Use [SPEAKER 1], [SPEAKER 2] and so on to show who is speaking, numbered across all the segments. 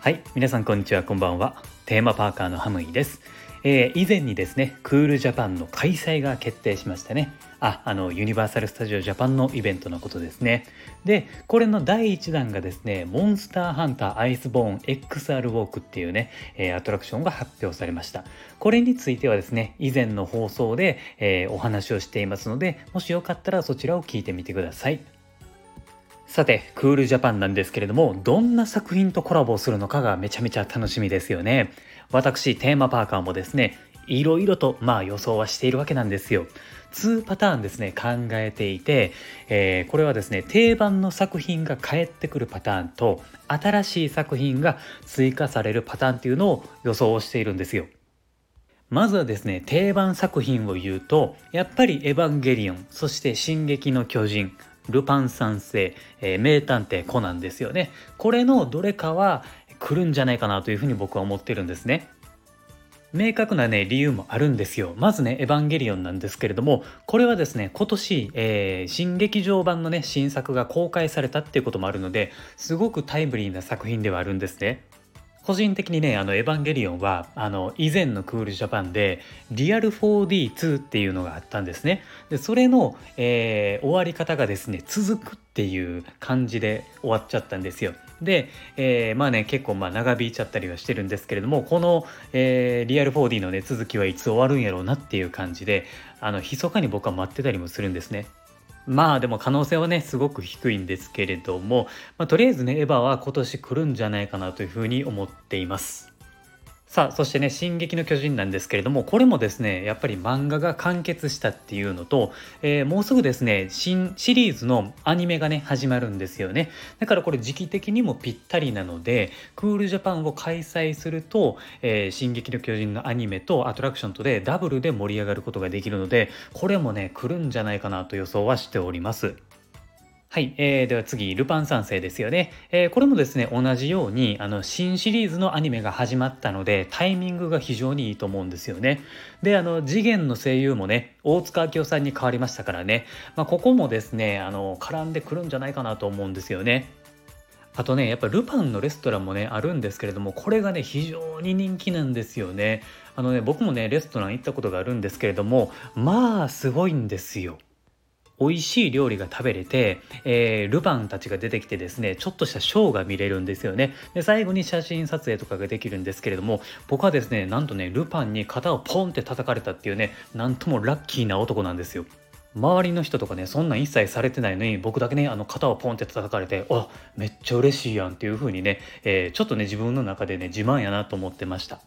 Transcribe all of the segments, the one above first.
[SPEAKER 1] はい皆さんこんにちは。こんばんは。テーマパーカーのハムイです、えー、以前にですねクールジャパンの開催が決定しましたね。ああのユニバーサル・スタジオ・ジャパンのイベントのことですね。でこれの第1弾がですねモンスターハンターアイスボーン XR ウォークっていうね、えー、アトラクションが発表されました。これについてはですね以前の放送で、えー、お話をしていますのでもしよかったらそちらを聞いてみてください。さて、クールジャパンなんですけれども、どんな作品とコラボするのかがめちゃめちゃ楽しみですよね。私、テーマパーカーもですね、いろいろとまあ予想はしているわけなんですよ。2パターンですね考えていて、えー、これはですね定番の作品が返ってくるパターンと新しい作品が追加されるパターンっていうのを予想しているんですよ。まずはですね定番作品を言うとやっぱり「エヴァンゲリオン」そして「進撃の巨人」ルパン三世、えー、名探偵コナンですよね。これのどれかは来るんじゃないかなというふうに僕は思ってるんですね。明確なね理由もあるんですよ。まずね「エヴァンゲリオン」なんですけれどもこれはですね今年、えー、新劇場版のね新作が公開されたっていうこともあるのですごくタイムリーな作品ではあるんですね。個人的にね、あの、エヴァンゲリオンは、あの、以前のクールジャパンで、リアル 4D2 っていうのがあったんですね。で、それの、えー、終わり方がですね、続くっていう感じで終わっちゃったんですよ。で、えー、まあね、結構まあ長引いちゃったりはしてるんですけれども、この、えー、リアル 4D のね、続きはいつ終わるんやろうなっていう感じで、あの、密かに僕は待ってたりもするんですね。まあでも可能性はねすごく低いんですけれども、まあ、とりあえずねエヴァは今年来るんじゃないかなというふうに思っています。さあそしてね「進撃の巨人」なんですけれどもこれもですねやっぱり漫画が完結したっていうのと、えー、もうすぐですね新シリーズのアニメがね始まるんですよねだからこれ時期的にもぴったりなのでクールジャパンを開催すると「えー、進撃の巨人」のアニメとアトラクションとでダブルで盛り上がることができるのでこれもね来るんじゃないかなと予想はしております。はい、えー、では次、ルパン三世ですよね。えー、これもですね、同じようにあの新シリーズのアニメが始まったので、タイミングが非常にいいと思うんですよね。で、あの次元の声優もね、大塚明夫さんに変わりましたからね、まあ、ここもですね、あの絡んでくるんじゃないかなと思うんですよね。あとね、やっぱルパンのレストランもね、あるんですけれども、これがね、非常に人気なんですよね。あのね、僕もね、レストラン行ったことがあるんですけれども、まあ、すごいんですよ。美味しい料理が食べれて、えー、ルパンたちが出てきてですねちょっとしたショーが見れるんですよね。で最後に写真撮影とかができるんですけれども僕はですねなんとねルパンに肩をポンって叩かれたっていうねなんともラッキーな男なんですよ。周りの人とかねそんなん一切されてないのに僕だけねあの肩をポンって叩かれてあめっちゃ嬉しいやんっていう風にね、えー、ちょっとね自分の中でね自慢やなと思ってました。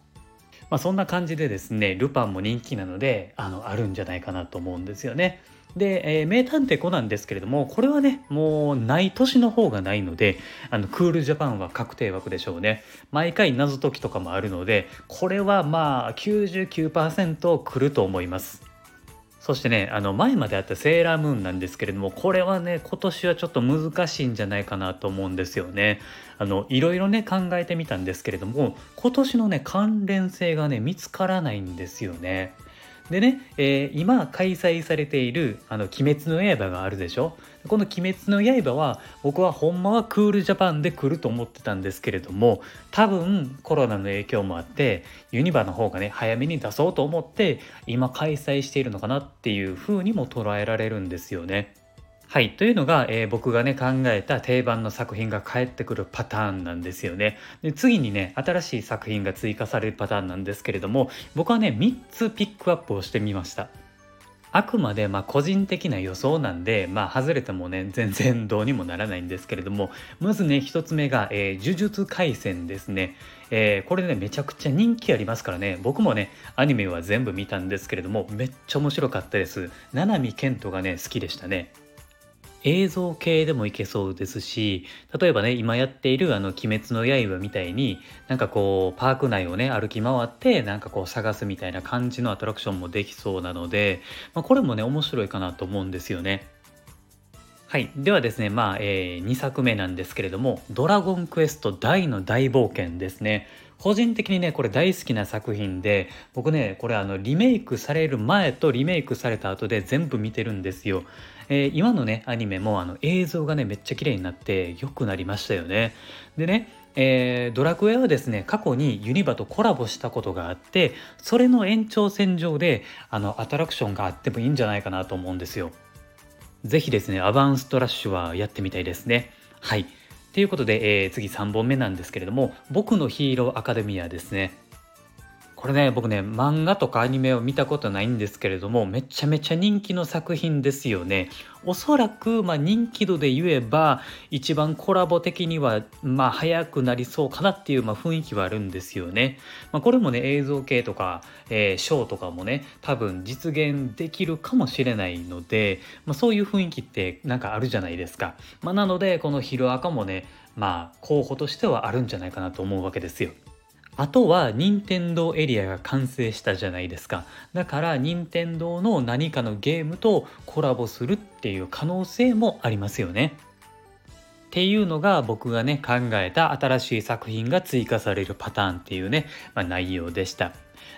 [SPEAKER 1] まあ、そんな感じでですねルパンも人気なのであのあるんじゃないかなと思うんですよね。で、えー、名探偵コナンですけれども、これはね、もうない年の方がないので、あの、クールジャパンは確定枠でしょうね。毎回謎解きとかもあるので、これはまあ99%来ると思います。そしてね、あの前まであったセーラームーンなんですけれども、これはね、今年はちょっと難しいんじゃないかなと思うんですよね。あの、いろいろね、考えてみたんですけれども、今年のね、関連性がね、見つからないんですよね。でね、えー、今開催されている「あの鬼滅の刃」があるでしょ？この「鬼滅の刃」は僕はほんまはクールジャパンで来ると思ってたんですけれども多分コロナの影響もあってユニバの方がね早めに出そうと思って今開催しているのかなっていう風にも捉えられるんですよね。はい。というのが、えー、僕がね、考えた定番の作品が返ってくるパターンなんですよね。で、次にね、新しい作品が追加されるパターンなんですけれども、僕はね、3つピックアップをしてみました。あくまでま個人的な予想なんで、まあ、外れてもね、全然どうにもならないんですけれども、まずね、1つ目が、えー、呪術廻戦ですね。えー、これね、めちゃくちゃ人気ありますからね、僕もね、アニメは全部見たんですけれども、めっちゃ面白かったです。七海健人がね、好きでしたね。映像系でもいけそうですし例えばね今やっている「あの鬼滅の刃」みたいになんかこうパーク内をね歩き回ってなんかこう探すみたいな感じのアトラクションもできそうなので、まあ、これもね面白いかなと思うんですよね。はい。ではですね、まあ、えー、2作目なんですけれども、ドラゴンクエスト大の大冒険ですね。個人的にねこれ大好きな作品で僕ねこれあのリメイクされる前とリメイクされた後で全部見てるんですよ。えー、今のねアニメもあの映像がねめっちゃ綺麗になって良くなりましたよね。でねえー、ドラクエはですね過去にユニバとコラボしたことがあってそれの延長線上であのアトラクションがあってもいいんじゃないかなと思うんですよ。ぜひですねアバンストラッシュはやってみたいですね。はいということで、えー、次3本目なんですけれども「僕のヒーローアカデミア」ですね。これね僕ね漫画とかアニメを見たことないんですけれどもめちゃめちゃ人気の作品ですよね。おそらく、まあ、人気度で言えば一番コラボ的にはまあ早くなりそうかなっていう、まあ、雰囲気はあるんですよね、まあ、これもね映像系とか、えー、ショーとかもね多分実現できるかもしれないので、まあ、そういう雰囲気ってなんかあるじゃないですか、まあ、なのでこのヒロアカもねまあ候補としてはあるんじゃないかなと思うわけですよ。あとは任天堂エリアが完成したじゃないですか。だから任天堂の何かのゲームとコラボするっていう可能性もありますよね。っていうのが僕がね考えた新しい作品が追加されるパターンっていうね、まあ、内容でした。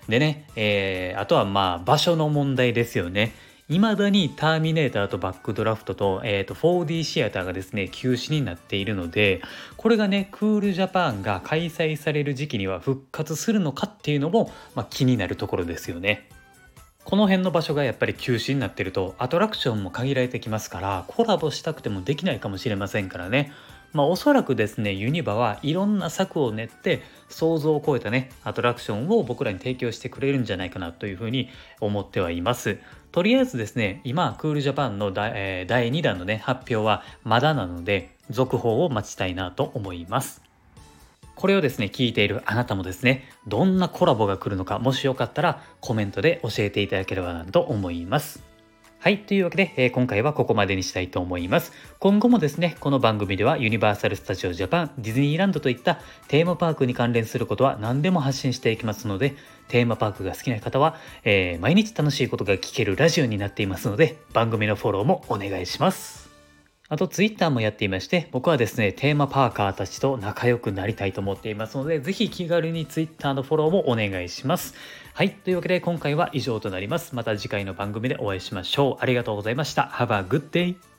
[SPEAKER 1] でね、えー、あとはまあ場所の問題ですよね。いまだにターミネーターとバックドラフトと,、えーと、4D シアターがですね休止になっているのでこれがねクールジャパンが開催される時期には復活するのかっていうのも、まあ、気になるところですよね。この辺の場所がやっぱり休止になってるとアトラクションも限られてきますからコラボしたくてもできないかもしれませんからねまあ、おそらくですねユニバはいろんな策を練って想像を超えたねアトラクションを僕らに提供してくれるんじゃないかなというふうに思ってはいます。とりあえずですね今クールジャパンの第,、え、第2弾のね発表はまだなので続報を待ちたいなと思います。これをですね聞いているあなたもですねどんなコラボが来るのかもしよかったらコメントで教えていただければなと思います。はい。というわけで、えー、今回はここまでにしたいと思います。今後もですね、この番組ではユニバーサル・スタジオ・ジャパン、ディズニーランドといったテーマパークに関連することは何でも発信していきますので、テーマパークが好きな方は、えー、毎日楽しいことが聞けるラジオになっていますので、番組のフォローもお願いします。あと、ツイッターもやっていまして、僕はですね、テーマパーカーたちと仲良くなりたいと思っていますので、ぜひ気軽にツイッターのフォローもお願いします。はい。というわけで今回は以上となります。また次回の番組でお会いしましょう。ありがとうございました。Have a good day!